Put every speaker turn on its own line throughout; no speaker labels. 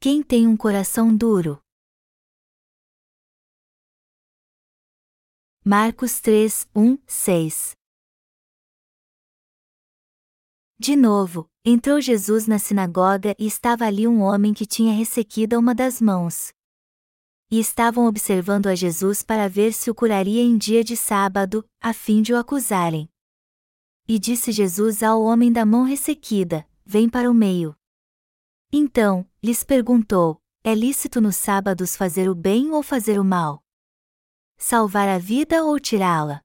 Quem tem um coração duro? Marcos 3, 1, 6 De novo, entrou Jesus na sinagoga e estava ali um homem que tinha ressequida uma das mãos. E estavam observando a Jesus para ver se o curaria em dia de sábado, a fim de o acusarem. E disse Jesus ao homem da mão ressequida: Vem para o meio. Então, lhes perguntou: É lícito nos sábados fazer o bem ou fazer o mal? Salvar a vida ou tirá-la?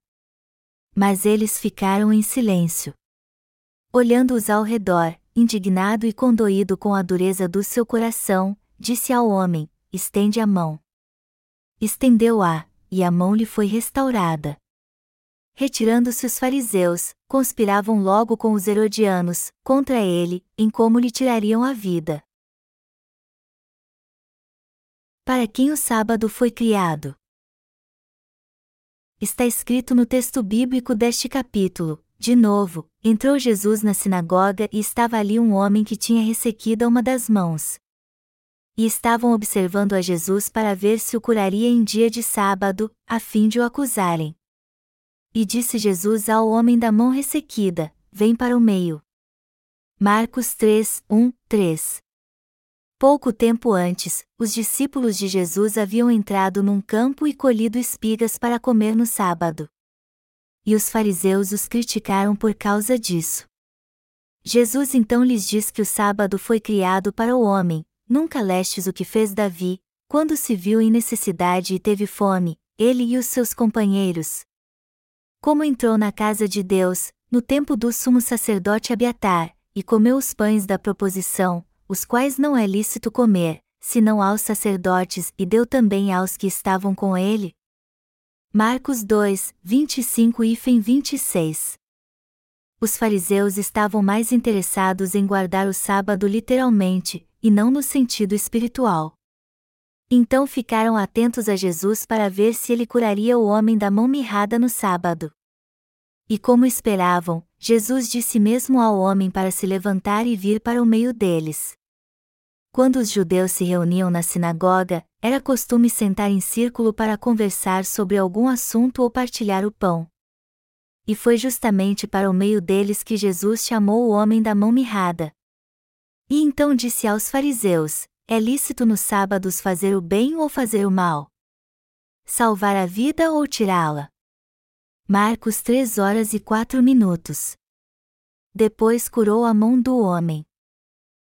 Mas eles ficaram em silêncio. Olhando-os ao redor, indignado e condoído com a dureza do seu coração, disse ao homem: Estende a mão. Estendeu-a, e a mão lhe foi restaurada. Retirando-se os fariseus, conspiravam logo com os herodianos, contra ele, em como lhe tirariam a vida. Para quem o sábado foi criado? Está escrito no texto bíblico deste capítulo, de novo, entrou Jesus na sinagoga e estava ali um homem que tinha ressequida uma das mãos. E estavam observando a Jesus para ver se o curaria em dia de sábado, a fim de o acusarem. E disse Jesus ao homem da mão ressequida: Vem para o meio. Marcos 3, 1, 3 Pouco tempo antes, os discípulos de Jesus haviam entrado num campo e colhido espigas para comer no sábado e os fariseus os criticaram por causa disso. Jesus então lhes diz que o sábado foi criado para o homem, nunca lestes o que fez Davi, quando se viu em necessidade e teve fome, ele e os seus companheiros. Como entrou na casa de Deus, no tempo do sumo sacerdote Abiatar, e comeu os pães da proposição, os quais não é lícito comer, senão aos sacerdotes, e deu também aos que estavam com ele? Marcos 2, 25 e 26. Os fariseus estavam mais interessados em guardar o sábado literalmente, e não no sentido espiritual. Então ficaram atentos a Jesus para ver se ele curaria o homem da mão mirrada no sábado. E como esperavam, Jesus disse mesmo ao homem para se levantar e vir para o meio deles. Quando os judeus se reuniam na sinagoga, era costume sentar em círculo para conversar sobre algum assunto ou partilhar o pão. E foi justamente para o meio deles que Jesus chamou o homem da mão mirrada. E então disse aos fariseus: É lícito nos sábados fazer o bem ou fazer o mal? Salvar a vida ou tirá-la? Marcos 3 horas e 4 minutos. Depois curou a mão do homem.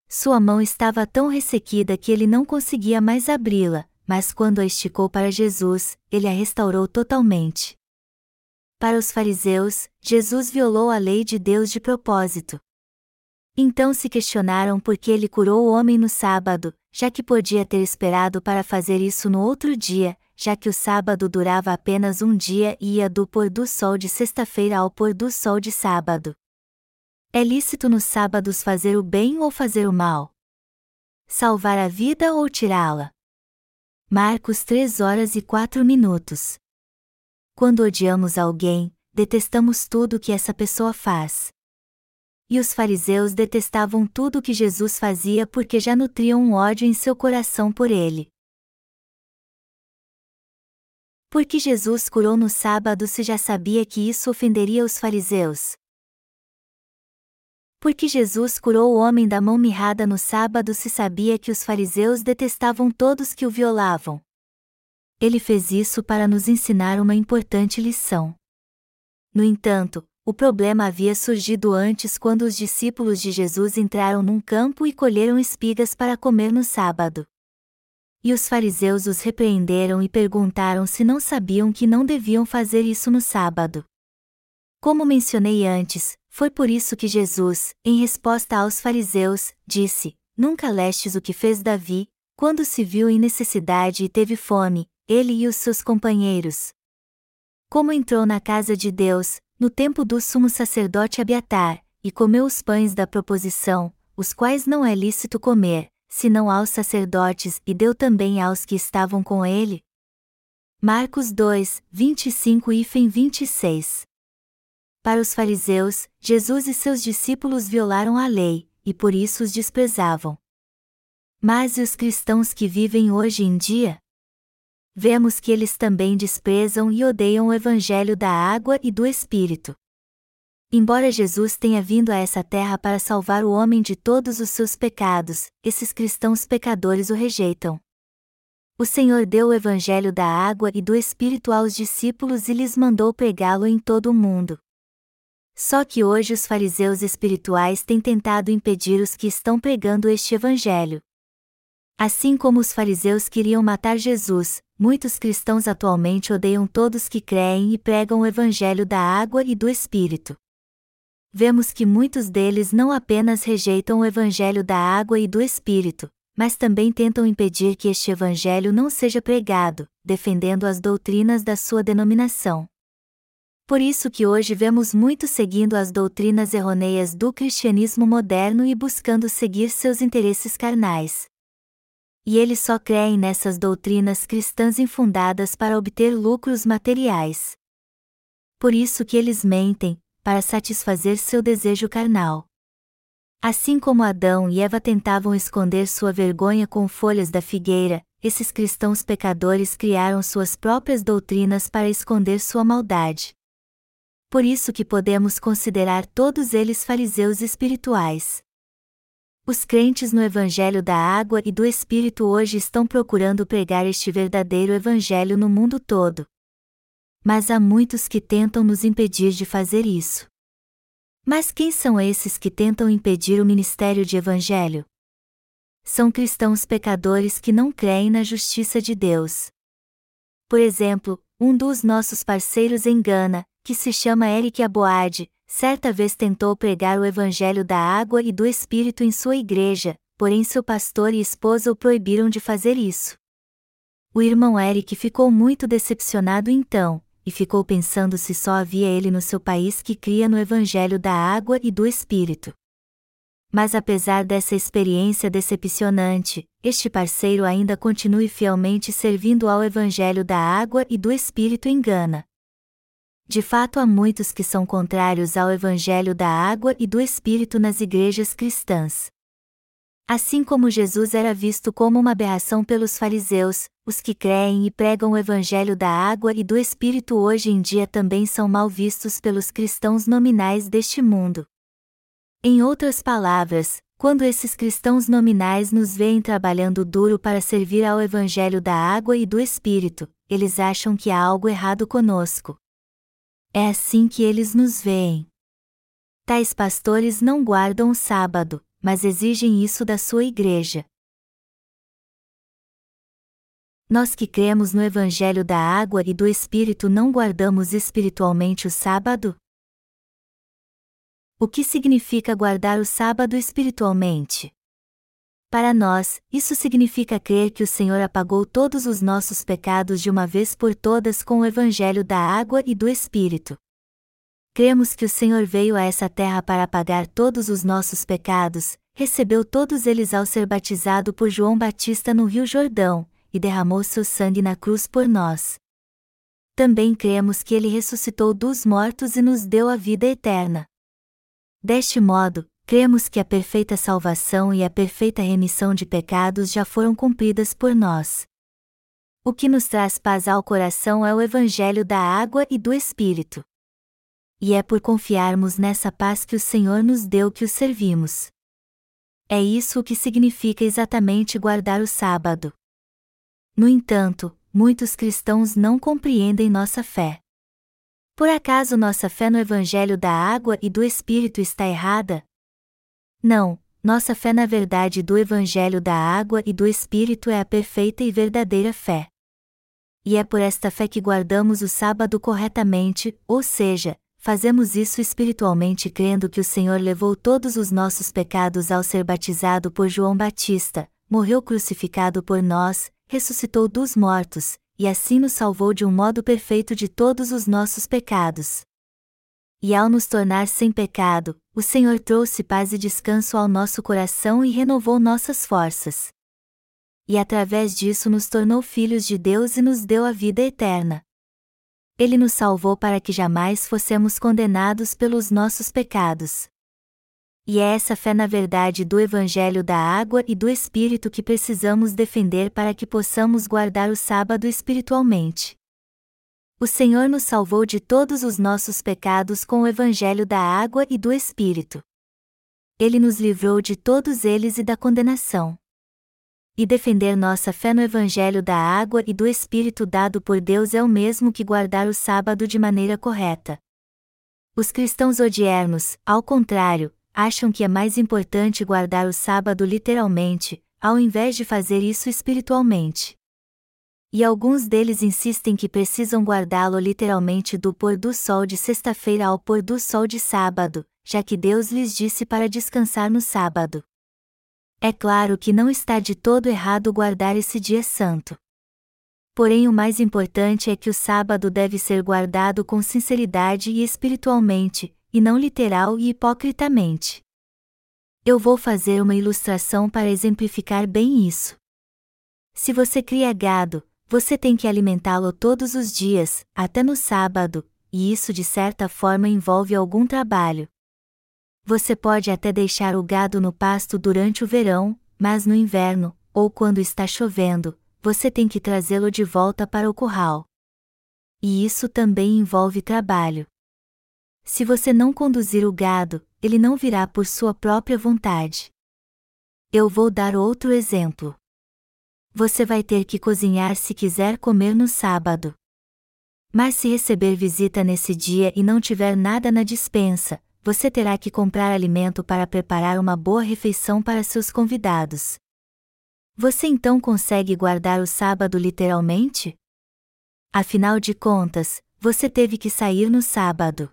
Sua mão estava tão ressequida que ele não conseguia mais abri-la, mas quando a esticou para Jesus, ele a restaurou totalmente. Para os fariseus, Jesus violou a lei de Deus de propósito. Então se questionaram por que ele curou o homem no sábado, já que podia ter esperado para fazer isso no outro dia, já que o sábado durava apenas um dia e ia do pôr do sol de sexta-feira ao pôr do sol de sábado. É lícito nos sábados fazer o bem ou fazer o mal? Salvar a vida ou tirá-la? Marcos 3 horas e 4 minutos. Quando odiamos alguém, detestamos tudo que essa pessoa faz. E os fariseus detestavam tudo que Jesus fazia porque já nutriam um ódio em seu coração por ele. Por que Jesus curou no sábado se já sabia que isso ofenderia os fariseus? Porque Jesus curou o homem da mão mirrada no sábado se sabia que os fariseus detestavam todos que o violavam. Ele fez isso para nos ensinar uma importante lição. No entanto, o problema havia surgido antes quando os discípulos de Jesus entraram num campo e colheram espigas para comer no sábado. E os fariseus os repreenderam e perguntaram se não sabiam que não deviam fazer isso no sábado. Como mencionei antes, foi por isso que Jesus, em resposta aos fariseus, disse: Nunca lestes o que fez Davi, quando se viu em necessidade e teve fome, ele e os seus companheiros. Como entrou na casa de Deus, no tempo do sumo sacerdote Abiatar, e comeu os pães da proposição, os quais não é lícito comer, senão aos sacerdotes, e deu também aos que estavam com ele? Marcos 2, 25 e 26 para os fariseus, Jesus e seus discípulos violaram a lei, e por isso os desprezavam. Mas e os cristãos que vivem hoje em dia? Vemos que eles também desprezam e odeiam o Evangelho da água e do Espírito. Embora Jesus tenha vindo a essa terra para salvar o homem de todos os seus pecados, esses cristãos pecadores o rejeitam. O Senhor deu o Evangelho da água e do Espírito aos discípulos e lhes mandou pregá-lo em todo o mundo. Só que hoje os fariseus espirituais têm tentado impedir os que estão pregando este Evangelho. Assim como os fariseus queriam matar Jesus, muitos cristãos atualmente odeiam todos que creem e pregam o Evangelho da água e do Espírito vemos que muitos deles não apenas rejeitam o Evangelho da água e do Espírito, mas também tentam impedir que este Evangelho não seja pregado, defendendo as doutrinas da sua denominação. Por isso que hoje vemos muitos seguindo as doutrinas errôneas do cristianismo moderno e buscando seguir seus interesses carnais. E eles só creem nessas doutrinas cristãs infundadas para obter lucros materiais. Por isso que eles mentem, para satisfazer seu desejo carnal. Assim como Adão e Eva tentavam esconder sua vergonha com folhas da figueira, esses cristãos pecadores criaram suas próprias doutrinas para esconder sua maldade. Por isso que podemos considerar todos eles fariseus espirituais. Os crentes no Evangelho da Água e do Espírito hoje estão procurando pregar este verdadeiro Evangelho no mundo todo, mas há muitos que tentam nos impedir de fazer isso. Mas quem são esses que tentam impedir o ministério de evangelho? São cristãos pecadores que não creem na justiça de Deus. Por exemplo, um dos nossos parceiros em Gana, que se chama Eric Aboade, certa vez tentou pregar o evangelho da água e do espírito em sua igreja, porém seu pastor e esposa o proibiram de fazer isso. O irmão Eric ficou muito decepcionado então, e ficou pensando se só havia ele no seu país que cria no Evangelho da água e do Espírito. Mas apesar dessa experiência decepcionante, este parceiro ainda continue fielmente servindo ao Evangelho da água e do Espírito em Gana. De fato, há muitos que são contrários ao Evangelho da água e do Espírito nas igrejas cristãs. Assim como Jesus era visto como uma aberração pelos fariseus, os que creem e pregam o Evangelho da água e do Espírito hoje em dia também são mal vistos pelos cristãos nominais deste mundo. Em outras palavras, quando esses cristãos nominais nos veem trabalhando duro para servir ao Evangelho da água e do Espírito, eles acham que há algo errado conosco. É assim que eles nos veem. Tais pastores não guardam o sábado, mas exigem isso da sua igreja. Nós que cremos no Evangelho da Água e do Espírito não guardamos espiritualmente o sábado? O que significa guardar o sábado espiritualmente? Para nós, isso significa crer que o Senhor apagou todos os nossos pecados de uma vez por todas com o Evangelho da Água e do Espírito. Cremos que o Senhor veio a essa terra para apagar todos os nossos pecados, recebeu todos eles ao ser batizado por João Batista no Rio Jordão, e derramou seu sangue na cruz por nós. Também cremos que ele ressuscitou dos mortos e nos deu a vida eterna. Deste modo, cremos que a perfeita salvação e a perfeita remissão de pecados já foram cumpridas por nós. O que nos traz paz ao coração é o Evangelho da água e do Espírito e é por confiarmos nessa paz que o Senhor nos deu que o servimos. É isso o que significa exatamente guardar o sábado. No entanto, muitos cristãos não compreendem nossa fé. Por acaso nossa fé no Evangelho da água e do Espírito está errada? Não, nossa fé na verdade do Evangelho da água e do Espírito é a perfeita e verdadeira fé. E é por esta fé que guardamos o sábado corretamente, ou seja, fazemos isso espiritualmente crendo que o Senhor levou todos os nossos pecados ao ser batizado por João Batista, morreu crucificado por nós, ressuscitou dos mortos, e assim nos salvou de um modo perfeito de todos os nossos pecados. E ao nos tornar sem pecado, o Senhor trouxe paz e descanso ao nosso coração e renovou nossas forças. E através disso nos tornou filhos de Deus e nos deu a vida eterna. Ele nos salvou para que jamais fossemos condenados pelos nossos pecados. E é essa fé na verdade do Evangelho da água e do Espírito que precisamos defender para que possamos guardar o sábado espiritualmente. O Senhor nos salvou de todos os nossos pecados com o Evangelho da água e do Espírito. Ele nos livrou de todos eles e da condenação. E defender nossa fé no Evangelho da água e do Espírito dado por Deus é o mesmo que guardar o sábado de maneira correta. Os cristãos odiernos, ao contrário, acham que é mais importante guardar o sábado literalmente, ao invés de fazer isso espiritualmente. E alguns deles insistem que precisam guardá-lo literalmente do pôr do sol de sexta-feira ao pôr do sol de sábado, já que Deus lhes disse para descansar no sábado. É claro que não está de todo errado guardar esse dia santo. Porém, o mais importante é que o sábado deve ser guardado com sinceridade e espiritualmente, e não literal e hipocritamente. Eu vou fazer uma ilustração para exemplificar bem isso. Se você cria gado, você tem que alimentá-lo todos os dias, até no sábado, e isso de certa forma envolve algum trabalho. Você pode até deixar o gado no pasto durante o verão, mas no inverno, ou quando está chovendo, você tem que trazê-lo de volta para o curral. E isso também envolve trabalho. Se você não conduzir o gado, ele não virá por sua própria vontade. Eu vou dar outro exemplo. Você vai ter que cozinhar se quiser comer no sábado. Mas se receber visita nesse dia e não tiver nada na dispensa, você terá que comprar alimento para preparar uma boa refeição para seus convidados. Você então consegue guardar o sábado literalmente? Afinal de contas, você teve que sair no sábado.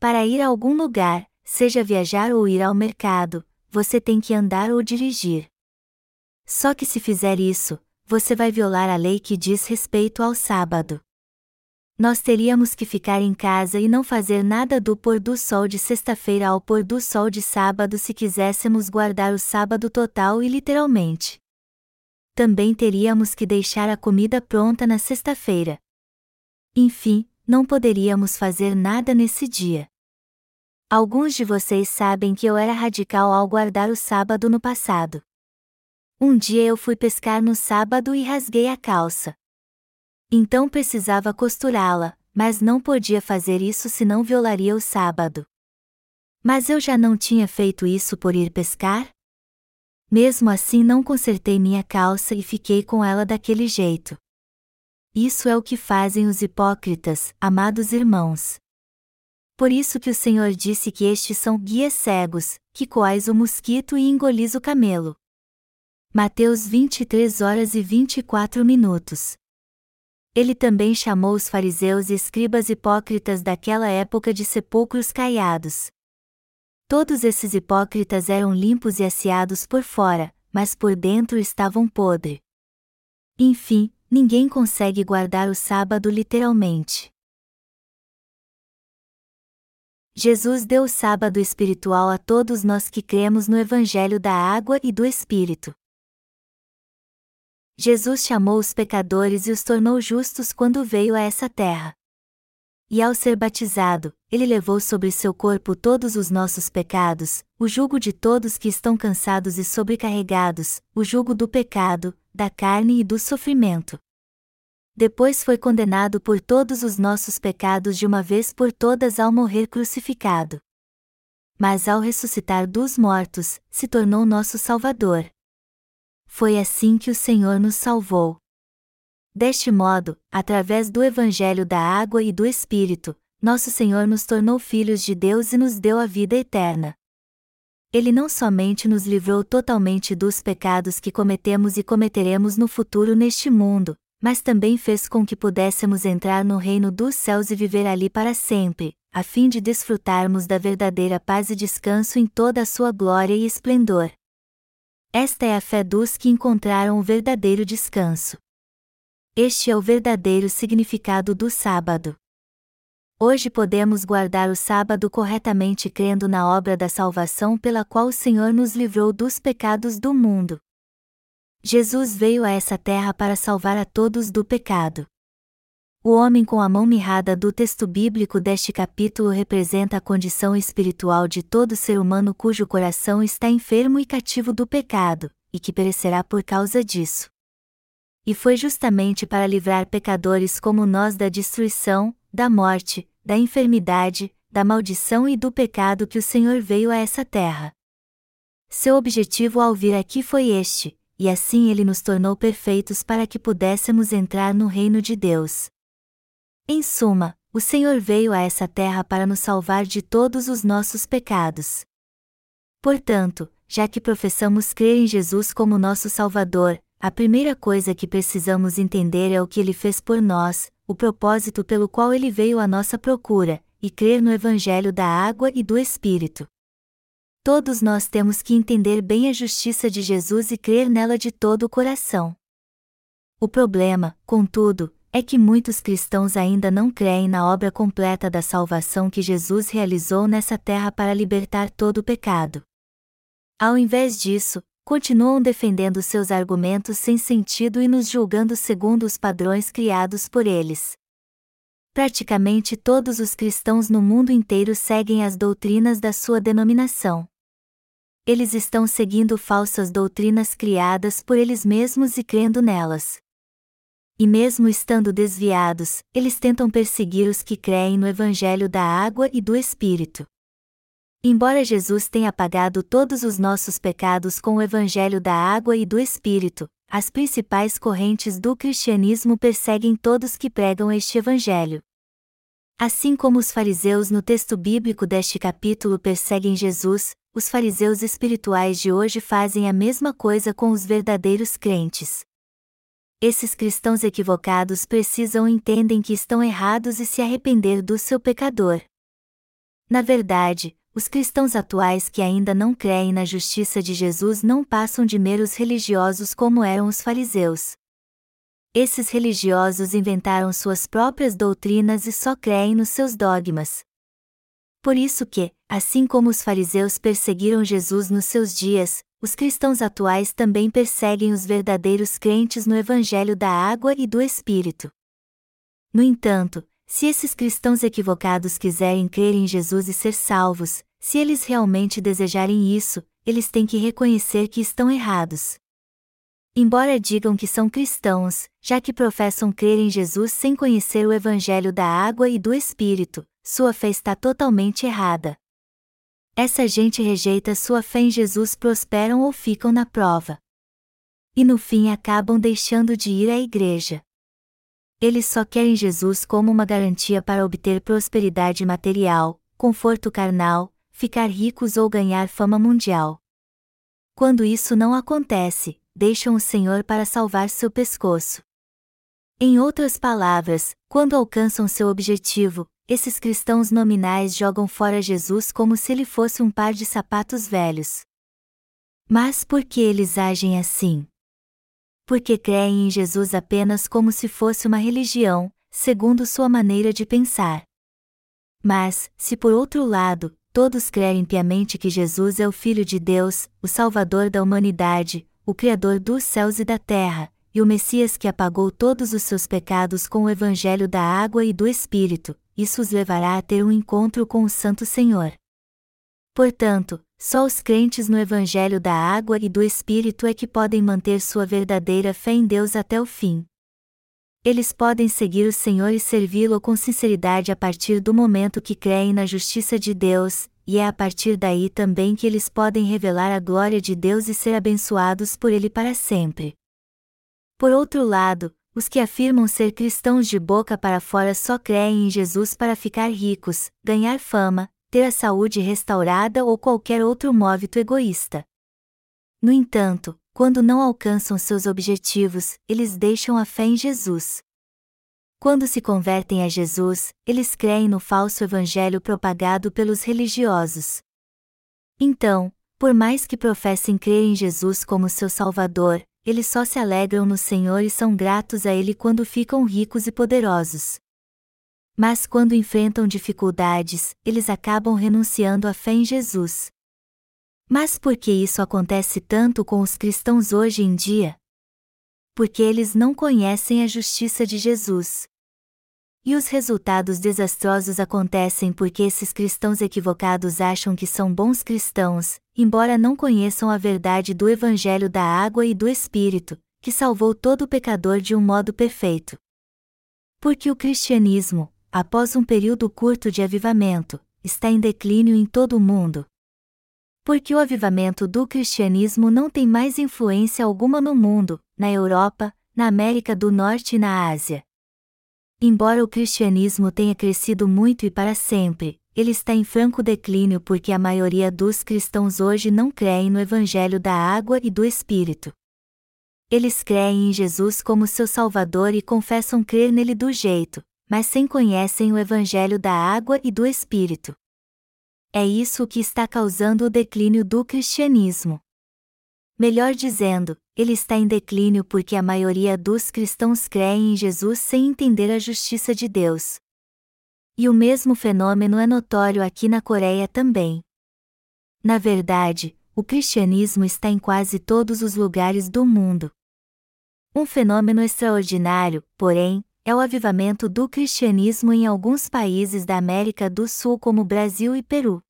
Para ir a algum lugar, seja viajar ou ir ao mercado, você tem que andar ou dirigir. Só que se fizer isso, você vai violar a lei que diz respeito ao sábado. Nós teríamos que ficar em casa e não fazer nada do pôr do sol de sexta-feira ao pôr do sol de sábado se quiséssemos guardar o sábado total e literalmente. Também teríamos que deixar a comida pronta na sexta-feira. Enfim, não poderíamos fazer nada nesse dia. Alguns de vocês sabem que eu era radical ao guardar o sábado no passado. Um dia eu fui pescar no sábado e rasguei a calça. Então precisava costurá-la, mas não podia fazer isso senão violaria o sábado. Mas eu já não tinha feito isso por ir pescar? Mesmo assim não consertei minha calça e fiquei com ela daquele jeito. Isso é o que fazem os hipócritas, amados irmãos. Por isso que o Senhor disse que estes são guias cegos, que coais o mosquito e engolis o camelo. Mateus 23 horas e 24 minutos. Ele também chamou os fariseus e escribas hipócritas daquela época de sepulcros caiados. Todos esses hipócritas eram limpos e asseados por fora, mas por dentro estavam podres. Enfim, ninguém consegue guardar o sábado literalmente. Jesus deu o sábado espiritual a todos nós que cremos no Evangelho da Água e do Espírito. Jesus chamou os pecadores e os tornou justos quando veio a essa terra. E ao ser batizado, ele levou sobre seu corpo todos os nossos pecados, o jugo de todos que estão cansados e sobrecarregados, o jugo do pecado, da carne e do sofrimento. Depois foi condenado por todos os nossos pecados de uma vez por todas ao morrer crucificado. Mas ao ressuscitar dos mortos, se tornou nosso Salvador. Foi assim que o Senhor nos salvou. Deste modo, através do Evangelho da Água e do Espírito, nosso Senhor nos tornou filhos de Deus e nos deu a vida eterna. Ele não somente nos livrou totalmente dos pecados que cometemos e cometeremos no futuro neste mundo, mas também fez com que pudéssemos entrar no reino dos céus e viver ali para sempre, a fim de desfrutarmos da verdadeira paz e descanso em toda a sua glória e esplendor. Esta é a fé dos que encontraram o verdadeiro descanso. Este é o verdadeiro significado do sábado. Hoje podemos guardar o sábado corretamente crendo na obra da salvação pela qual o Senhor nos livrou dos pecados do mundo. Jesus veio a essa terra para salvar a todos do pecado. O homem com a mão mirrada do texto bíblico deste capítulo representa a condição espiritual de todo ser humano cujo coração está enfermo e cativo do pecado, e que perecerá por causa disso. E foi justamente para livrar pecadores como nós da destruição, da morte, da enfermidade, da maldição e do pecado que o Senhor veio a essa terra. Seu objetivo ao vir aqui foi este, e assim ele nos tornou perfeitos para que pudéssemos entrar no reino de Deus. Em suma, o Senhor veio a essa terra para nos salvar de todos os nossos pecados. Portanto, já que professamos crer em Jesus como nosso Salvador, a primeira coisa que precisamos entender é o que ele fez por nós, o propósito pelo qual ele veio à nossa procura, e crer no Evangelho da água e do Espírito. Todos nós temos que entender bem a justiça de Jesus e crer nela de todo o coração. O problema, contudo, é que muitos cristãos ainda não creem na obra completa da salvação que Jesus realizou nessa terra para libertar todo o pecado. Ao invés disso, continuam defendendo seus argumentos sem sentido e nos julgando segundo os padrões criados por eles. Praticamente todos os cristãos no mundo inteiro seguem as doutrinas da sua denominação. Eles estão seguindo falsas doutrinas criadas por eles mesmos e crendo nelas e mesmo estando desviados, eles tentam perseguir os que creem no Evangelho da água e do Espírito. Embora Jesus tenha pagado todos os nossos pecados com o Evangelho da água e do Espírito, as principais correntes do cristianismo perseguem todos que pregam este Evangelho. Assim como os fariseus no texto bíblico deste capítulo perseguem Jesus, os fariseus espirituais de hoje fazem a mesma coisa com os verdadeiros crentes. Esses cristãos equivocados precisam entendem que estão errados e se arrepender do seu pecador. Na verdade, os cristãos atuais que ainda não creem na justiça de Jesus não passam de meros religiosos como eram os fariseus. Esses religiosos inventaram suas próprias doutrinas e só creem nos seus dogmas. Por isso que, assim como os fariseus perseguiram Jesus nos seus dias, os cristãos atuais também perseguem os verdadeiros crentes no Evangelho da Água e do Espírito. No entanto, se esses cristãos equivocados quiserem crer em Jesus e ser salvos, se eles realmente desejarem isso, eles têm que reconhecer que estão errados. Embora digam que são cristãos, já que professam crer em Jesus sem conhecer o Evangelho da Água e do Espírito, sua fé está totalmente errada essa gente rejeita sua fé em Jesus prosperam ou ficam na prova. E no fim acabam deixando de ir à igreja. Eles só querem Jesus como uma garantia para obter prosperidade material, conforto carnal, ficar ricos ou ganhar fama mundial. Quando isso não acontece, deixam o Senhor para salvar seu pescoço. Em outras palavras, quando alcançam seu objetivo, esses cristãos nominais jogam fora Jesus como se ele fosse um par de sapatos velhos. Mas por que eles agem assim? Porque creem em Jesus apenas como se fosse uma religião, segundo sua maneira de pensar. Mas, se por outro lado, todos crerem piamente que Jesus é o Filho de Deus, o Salvador da humanidade, o Criador dos céus e da terra, e o Messias que apagou todos os seus pecados com o Evangelho da água e do Espírito, isso os levará a ter um encontro com o Santo Senhor. Portanto, só os crentes no Evangelho da água e do Espírito é que podem manter sua verdadeira fé em Deus até o fim. Eles podem seguir o Senhor e servi-lo com sinceridade a partir do momento que creem na justiça de Deus, e é a partir daí também que eles podem revelar a glória de Deus e ser abençoados por Ele para sempre. Por outro lado, os que afirmam ser cristãos de boca para fora só creem em Jesus para ficar ricos, ganhar fama, ter a saúde restaurada ou qualquer outro mówito egoísta. No entanto, quando não alcançam seus objetivos, eles deixam a fé em Jesus. Quando se convertem a Jesus, eles creem no falso evangelho propagado pelos religiosos. Então, por mais que professem crer em Jesus como seu Salvador, eles só se alegram no Senhor e são gratos a Ele quando ficam ricos e poderosos. Mas quando enfrentam dificuldades, eles acabam renunciando à fé em Jesus. Mas por que isso acontece tanto com os cristãos hoje em dia? Porque eles não conhecem a justiça de Jesus. E os resultados desastrosos acontecem porque esses cristãos equivocados acham que são bons cristãos, embora não conheçam a verdade do Evangelho da água e do Espírito, que salvou todo pecador de um modo perfeito. Porque o cristianismo, após um período curto de avivamento, está em declínio em todo o mundo. Porque o avivamento do cristianismo não tem mais influência alguma no mundo, na Europa, na América do Norte e na Ásia. Embora o cristianismo tenha crescido muito e para sempre, ele está em franco declínio porque a maioria dos cristãos hoje não creem no Evangelho da água e do Espírito. Eles creem em Jesus como seu Salvador e confessam crer nele do jeito, mas sem conhecem o Evangelho da água e do Espírito. É isso que está causando o declínio do cristianismo. Melhor dizendo, ele está em declínio porque a maioria dos cristãos creem em Jesus sem entender a justiça de Deus. E o mesmo fenômeno é notório aqui na Coreia também. Na verdade, o cristianismo está em quase todos os lugares do mundo. Um fenômeno extraordinário, porém, é o avivamento do cristianismo em alguns países da América do Sul como Brasil e Peru.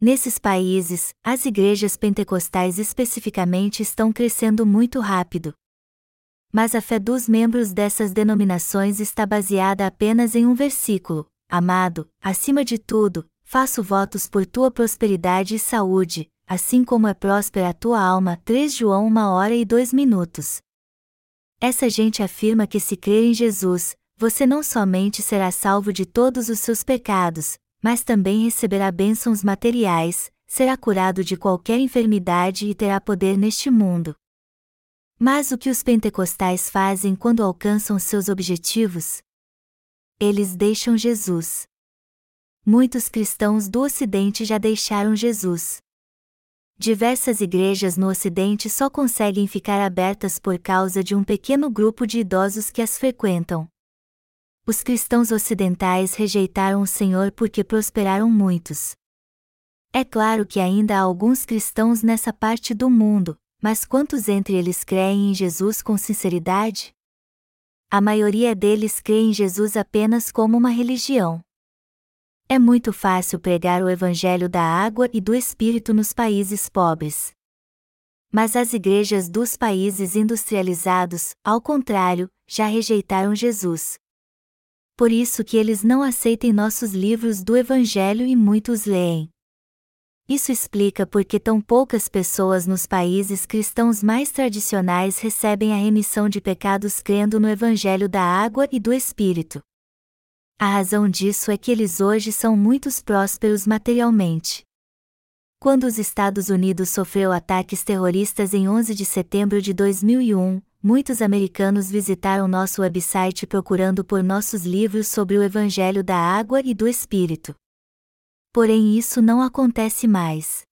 Nesses países, as igrejas pentecostais especificamente estão crescendo muito rápido. Mas a fé dos membros dessas denominações está baseada apenas em um versículo: Amado, acima de tudo, faço votos por tua prosperidade e saúde, assim como é próspera a tua alma. 3 João 1 hora e 2 minutos. Essa gente afirma que se crer em Jesus, você não somente será salvo de todos os seus pecados, mas também receberá bênçãos materiais, será curado de qualquer enfermidade e terá poder neste mundo. Mas o que os pentecostais fazem quando alcançam seus objetivos? Eles deixam Jesus. Muitos cristãos do Ocidente já deixaram Jesus. Diversas igrejas no Ocidente só conseguem ficar abertas por causa de um pequeno grupo de idosos que as frequentam os cristãos ocidentais rejeitaram o Senhor porque prosperaram muitos. É claro que ainda há alguns cristãos nessa parte do mundo, mas quantos entre eles creem em Jesus com sinceridade? A maioria deles crê em Jesus apenas como uma religião. É muito fácil pregar o Evangelho da água e do Espírito nos países pobres. Mas as igrejas dos países industrializados, ao contrário, já rejeitaram Jesus por isso que eles não aceitem nossos livros do Evangelho e muitos leem. Isso explica por que tão poucas pessoas nos países cristãos mais tradicionais recebem a remissão de pecados crendo no Evangelho da água e do Espírito. A razão disso é que eles hoje são muito prósperos materialmente. Quando os Estados Unidos sofreu ataques terroristas em 11 de setembro de 2001, muitos americanos visitaram nosso website procurando por nossos livros sobre o Evangelho da Água e do Espírito. Porém, isso não acontece mais.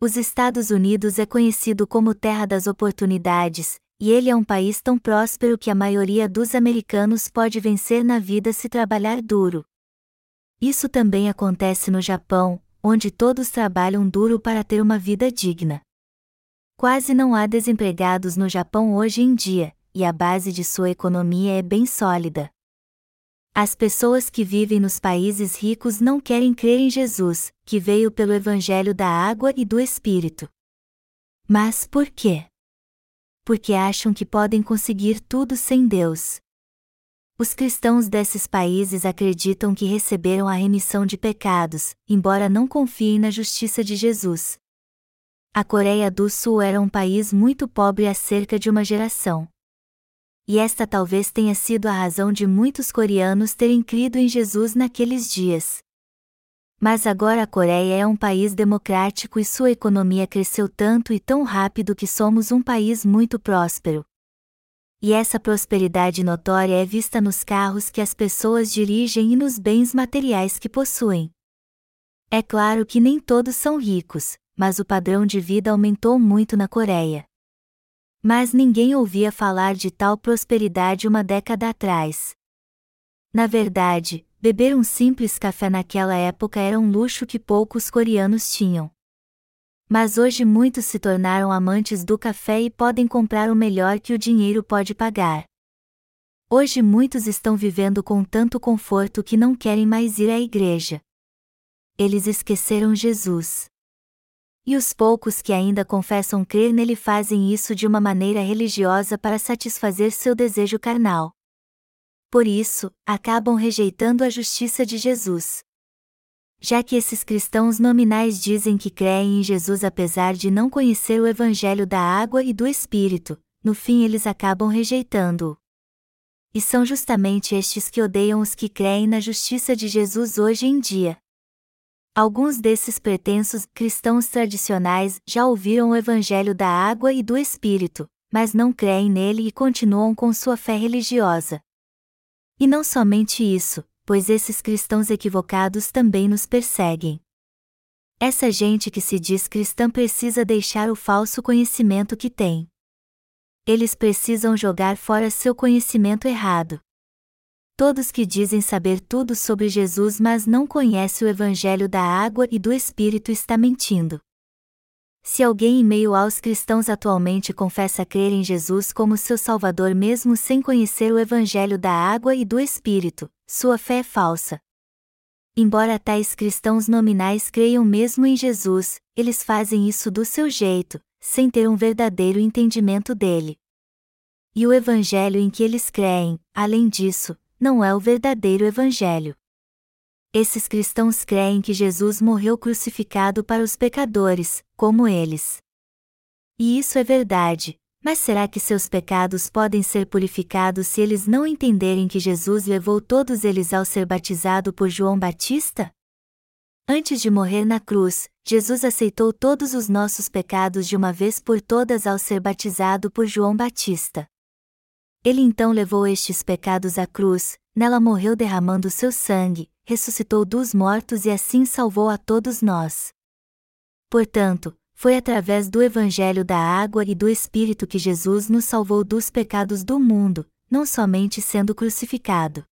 Os Estados Unidos é conhecido como terra das oportunidades, e ele é um país tão próspero que a maioria dos americanos pode vencer na vida se trabalhar duro. Isso também acontece no Japão, onde todos trabalham duro para ter uma vida digna. Quase não há desempregados no Japão hoje em dia, e a base de sua economia é bem sólida. As pessoas que vivem nos países ricos não querem crer em Jesus, que veio pelo Evangelho da água e do Espírito. Mas por quê? Porque acham que podem conseguir tudo sem Deus. Os cristãos desses países acreditam que receberam a remissão de pecados, embora não confiem na justiça de Jesus. A Coreia do Sul era um país muito pobre há cerca de uma geração. E esta talvez tenha sido a razão de muitos coreanos terem crido em Jesus naqueles dias. Mas agora a Coreia é um país democrático e sua economia cresceu tanto e tão rápido que somos um país muito próspero. E essa prosperidade notória é vista nos carros que as pessoas dirigem e nos bens materiais que possuem. É claro que nem todos são ricos, mas o padrão de vida aumentou muito na Coreia. Mas ninguém ouvia falar de tal prosperidade uma década atrás. Na verdade, beber um simples café naquela época era um luxo que poucos coreanos tinham. Mas hoje muitos se tornaram amantes do café e podem comprar o melhor que o dinheiro pode pagar. Hoje muitos estão vivendo com tanto conforto que não querem mais ir à igreja. Eles esqueceram Jesus. E os poucos que ainda confessam crer nele fazem isso de uma maneira religiosa para satisfazer seu desejo carnal. Por isso, acabam rejeitando a justiça de Jesus. Já que esses cristãos nominais dizem que creem em Jesus apesar de não conhecer o Evangelho da água e do Espírito, no fim eles acabam rejeitando-o. E são justamente estes que odeiam os que creem na justiça de Jesus hoje em dia. Alguns desses pretensos cristãos tradicionais já ouviram o Evangelho da água e do Espírito, mas não creem nele e continuam com sua fé religiosa. E não somente isso, pois esses cristãos equivocados também nos perseguem. Essa gente que se diz cristã precisa deixar o falso conhecimento que tem eles precisam jogar fora seu conhecimento errado. Todos que dizem saber tudo sobre Jesus mas não conhecem o Evangelho da água e do Espírito está mentindo. Se alguém em meio aos cristãos atualmente confessa crer em Jesus como seu Salvador mesmo sem conhecer o Evangelho da água e do Espírito, sua fé é falsa. Embora tais cristãos nominais creiam mesmo em Jesus, eles fazem isso do seu jeito, sem ter um verdadeiro entendimento dele. E o evangelho em que eles creem, além disso, não é o verdadeiro evangelho. Esses cristãos creem que Jesus morreu crucificado para os pecadores, como eles. E isso é verdade, mas será que seus pecados podem ser purificados se eles não entenderem que Jesus levou todos eles ao ser batizado por João Batista? Antes de morrer na cruz, Jesus aceitou todos os nossos pecados de uma vez por todas ao ser batizado por João Batista. Ele então levou estes pecados à cruz, nela morreu derramando seu sangue, ressuscitou dos mortos e assim salvou a todos nós. Portanto, foi através do Evangelho da água e do Espírito que Jesus nos salvou dos pecados do mundo, não somente sendo crucificado.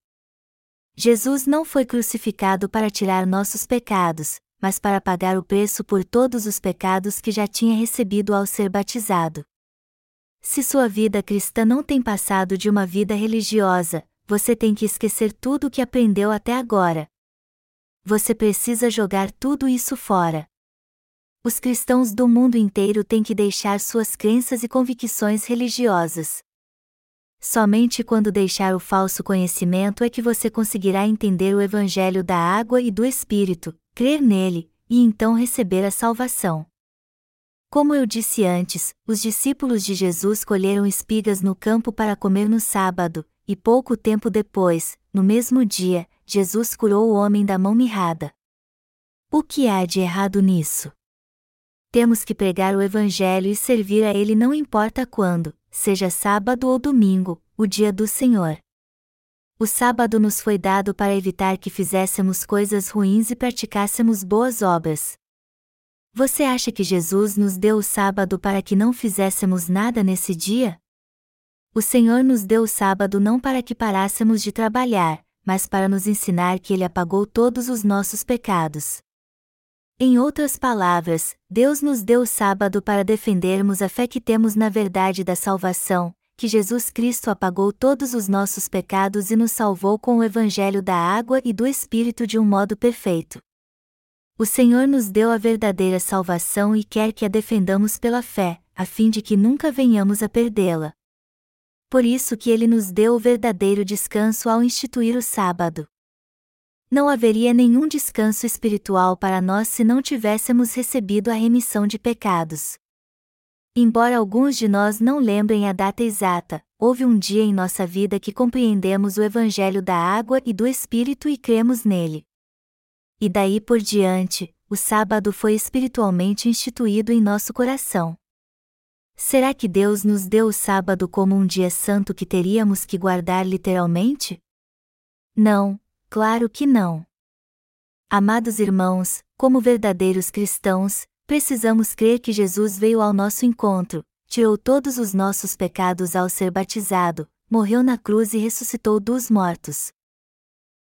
Jesus não foi crucificado para tirar nossos pecados, mas para pagar o preço por todos os pecados que já tinha recebido ao ser batizado. Se sua vida cristã não tem passado de uma vida religiosa, você tem que esquecer tudo o que aprendeu até agora. Você precisa jogar tudo isso fora. Os cristãos do mundo inteiro têm que deixar suas crenças e convicções religiosas. Somente quando deixar o falso conhecimento é que você conseguirá entender o Evangelho da água e do Espírito, crer nele, e então receber a salvação. Como eu disse antes, os discípulos de Jesus colheram espigas no campo para comer no sábado, e pouco tempo depois, no mesmo dia, Jesus curou o homem da mão mirrada. O que há de errado nisso? Temos que pregar o Evangelho e servir a Ele não importa quando, seja sábado ou domingo, o dia do Senhor. O sábado nos foi dado para evitar que fizéssemos coisas ruins e praticássemos boas obras. Você acha que Jesus nos deu o sábado para que não fizéssemos nada nesse dia? O Senhor nos deu o sábado não para que parássemos de trabalhar, mas para nos ensinar que Ele apagou todos os nossos pecados. Em outras palavras, Deus nos deu o sábado para defendermos a fé que temos na verdade da salvação, que Jesus Cristo apagou todos os nossos pecados e nos salvou com o Evangelho da água e do Espírito de um modo perfeito. O Senhor nos deu a verdadeira salvação e quer que a defendamos pela fé, a fim de que nunca venhamos a perdê-la. Por isso que ele nos deu o verdadeiro descanso ao instituir o sábado não haveria nenhum descanso espiritual para nós se não tivéssemos recebido a remissão de pecados. Embora alguns de nós não lembrem a data exata, houve um dia em nossa vida que compreendemos o Evangelho da água e do Espírito e cremos nele. E daí por diante, o sábado foi espiritualmente instituído em nosso coração. Será que Deus nos deu o sábado como um dia santo que teríamos que guardar literalmente? Não, Claro que não. Amados irmãos, como verdadeiros cristãos, precisamos crer que Jesus veio ao nosso encontro, tirou todos os nossos pecados ao ser batizado, morreu na cruz e ressuscitou dos mortos.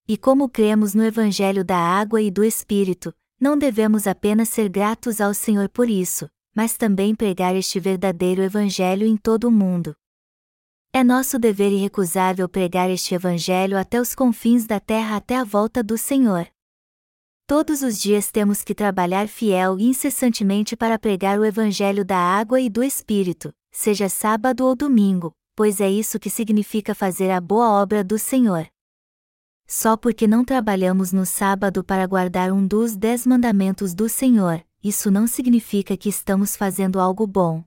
E como cremos no Evangelho da água e do Espírito, não devemos apenas ser gratos ao Senhor por isso, mas também pregar este verdadeiro Evangelho em todo o mundo. É nosso dever irrecusável pregar este Evangelho até os confins da terra até a volta do Senhor. Todos os dias temos que trabalhar fiel e incessantemente para pregar o Evangelho da água e do Espírito, seja sábado ou domingo, pois é isso que significa fazer a boa obra do Senhor. Só porque não trabalhamos no sábado para guardar um dos dez mandamentos do Senhor, isso não significa que estamos fazendo algo bom.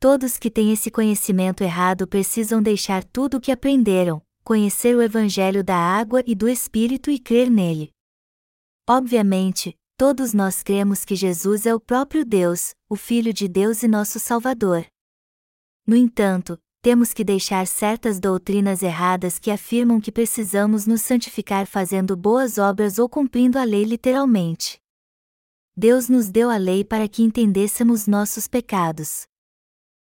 Todos que têm esse conhecimento errado precisam deixar tudo o que aprenderam, conhecer o Evangelho da água e do Espírito e crer nele. Obviamente, todos nós cremos que Jesus é o próprio Deus, o Filho de Deus e nosso Salvador. No entanto, temos que deixar certas doutrinas erradas que afirmam que precisamos nos santificar fazendo boas obras ou cumprindo a lei literalmente. Deus nos deu a lei para que entendêssemos nossos pecados.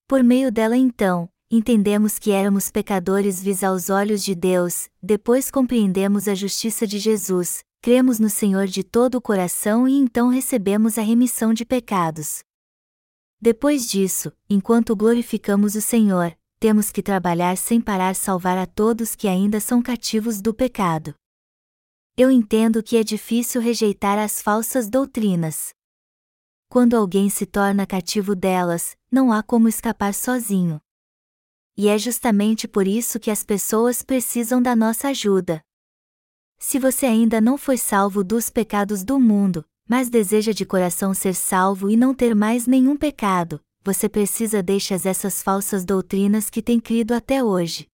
Por meio dela então, entendemos que éramos pecadores vis aos olhos de Deus, depois compreendemos a justiça de Jesus, cremos no Senhor de todo o coração e então recebemos a remissão de pecados. Depois disso, enquanto glorificamos o Senhor, temos que trabalhar sem parar salvar a todos que ainda são cativos do pecado. Eu entendo que é difícil rejeitar as falsas doutrinas. Quando alguém se torna cativo delas, não há como escapar sozinho. E é justamente por isso que as pessoas precisam da nossa ajuda. Se você ainda não foi salvo dos pecados do mundo, mas deseja de coração ser salvo e não ter mais nenhum pecado, você precisa deixar essas falsas doutrinas que tem crido até hoje.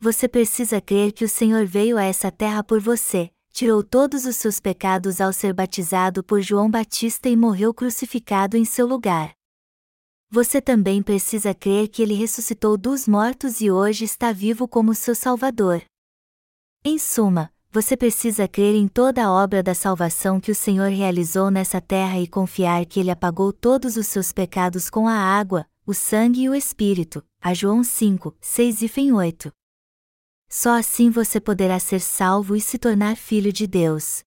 Você precisa crer que o Senhor veio a essa terra por você, tirou todos os seus pecados ao ser batizado por João Batista e morreu crucificado em seu lugar. Você também precisa crer que ele ressuscitou dos mortos e hoje está vivo como seu Salvador. Em suma, você precisa crer em toda a obra da salvação que o Senhor realizou nessa terra e confiar que ele apagou todos os seus pecados com a água, o sangue e o Espírito. A João 5, 6 e 8. Só assim você poderá ser salvo e se tornar filho de Deus.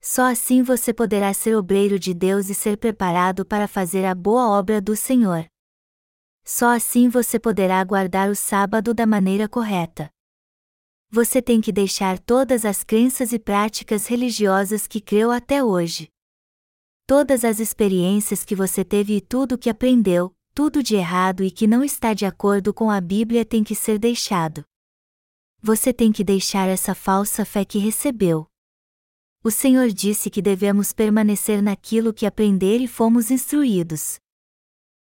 Só assim você poderá ser obreiro de Deus e ser preparado para fazer a boa obra do Senhor. Só assim você poderá guardar o sábado da maneira correta. Você tem que deixar todas as crenças e práticas religiosas que creu até hoje. Todas as experiências que você teve e tudo que aprendeu, tudo de errado e que não está de acordo com a Bíblia tem que ser deixado você tem que deixar essa falsa fé que recebeu. O Senhor disse que devemos permanecer naquilo que aprender e fomos instruídos.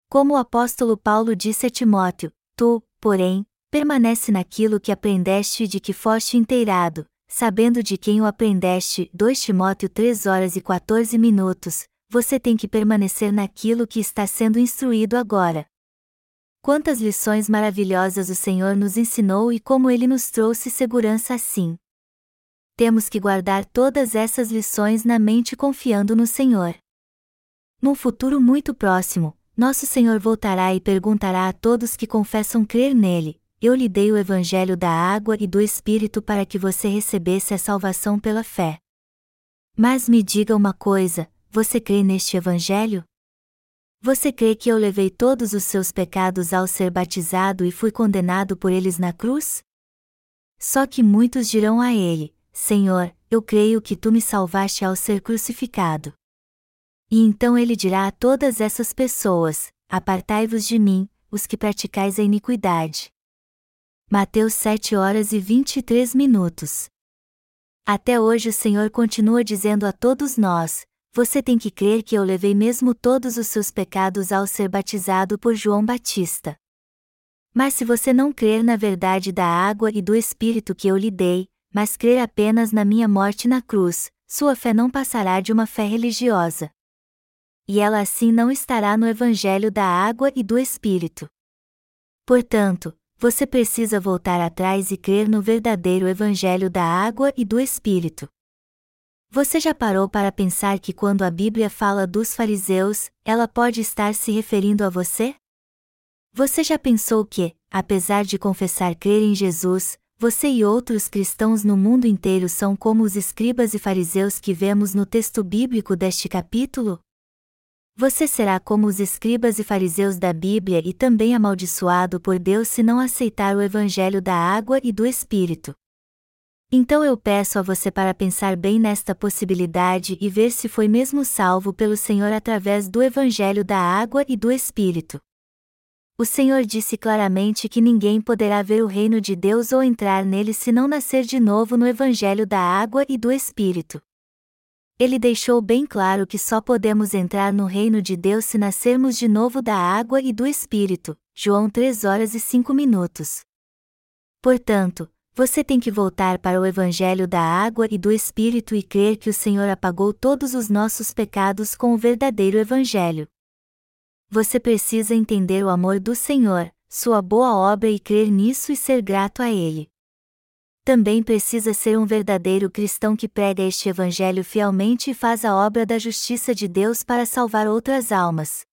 Como o apóstolo Paulo disse a Timóteo, tu, porém, permanece naquilo que aprendeste e de que foste inteirado, sabendo de quem o aprendeste. 2 Timóteo 3 horas e 14 minutos. Você tem que permanecer naquilo que está sendo instruído agora. Quantas lições maravilhosas o Senhor nos ensinou e como ele nos trouxe segurança assim. Temos que guardar todas essas lições na mente confiando no Senhor. Num futuro muito próximo, nosso Senhor voltará e perguntará a todos que confessam crer nele: Eu lhe dei o Evangelho da água e do Espírito para que você recebesse a salvação pela fé. Mas me diga uma coisa: você crê neste Evangelho? Você crê que eu levei todos os seus pecados ao ser batizado e fui condenado por eles na cruz? Só que muitos dirão a ele: Senhor, eu creio que tu me salvaste ao ser crucificado. E então ele dirá a todas essas pessoas: Apartai-vos de mim, os que praticais a iniquidade. Mateus 7 horas e 23 minutos. Até hoje o Senhor continua dizendo a todos nós: você tem que crer que eu levei mesmo todos os seus pecados ao ser batizado por João Batista. Mas se você não crer na verdade da água e do Espírito que eu lhe dei, mas crer apenas na minha morte na cruz, sua fé não passará de uma fé religiosa. E ela assim não estará no Evangelho da água e do Espírito. Portanto, você precisa voltar atrás e crer no verdadeiro Evangelho da água e do Espírito. Você já parou para pensar que quando a Bíblia fala dos fariseus, ela pode estar se referindo a você? Você já pensou que, apesar de confessar crer em Jesus, você e outros cristãos no mundo inteiro são como os escribas e fariseus que vemos no texto bíblico deste capítulo? Você será como os escribas e fariseus da Bíblia e também amaldiçoado por Deus se não aceitar o Evangelho da água e do Espírito. Então eu peço a você para pensar bem nesta possibilidade e ver se foi mesmo salvo pelo Senhor através do Evangelho da água e do Espírito. O Senhor disse claramente que ninguém poderá ver o reino de Deus ou entrar nele se não nascer de novo no Evangelho da água e do Espírito. Ele deixou bem claro que só podemos entrar no reino de Deus se nascermos de novo da água e do Espírito. João 3 horas e 5 minutos. Portanto, você tem que voltar para o Evangelho da água e do Espírito e crer que o Senhor apagou todos os nossos pecados com o verdadeiro Evangelho. Você precisa entender o amor do Senhor, sua boa obra e crer nisso e ser grato a Ele também precisa ser um verdadeiro cristão que prega este Evangelho fielmente e faz a obra da justiça de Deus para salvar outras almas.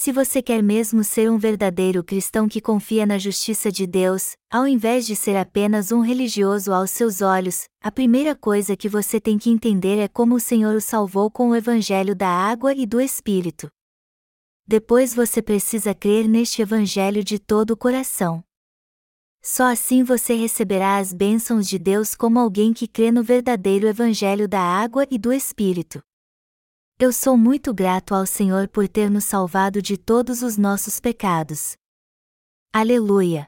Se você quer mesmo ser um verdadeiro cristão que confia na justiça de Deus, ao invés de ser apenas um religioso aos seus olhos, a primeira coisa que você tem que entender é como o Senhor o salvou com o Evangelho da água e do Espírito. Depois você precisa crer neste Evangelho de todo o coração. Só assim você receberá as bênçãos de Deus como alguém que crê no verdadeiro Evangelho da água e do Espírito. Eu sou muito grato ao Senhor por ter nos salvado de todos os nossos pecados. Aleluia!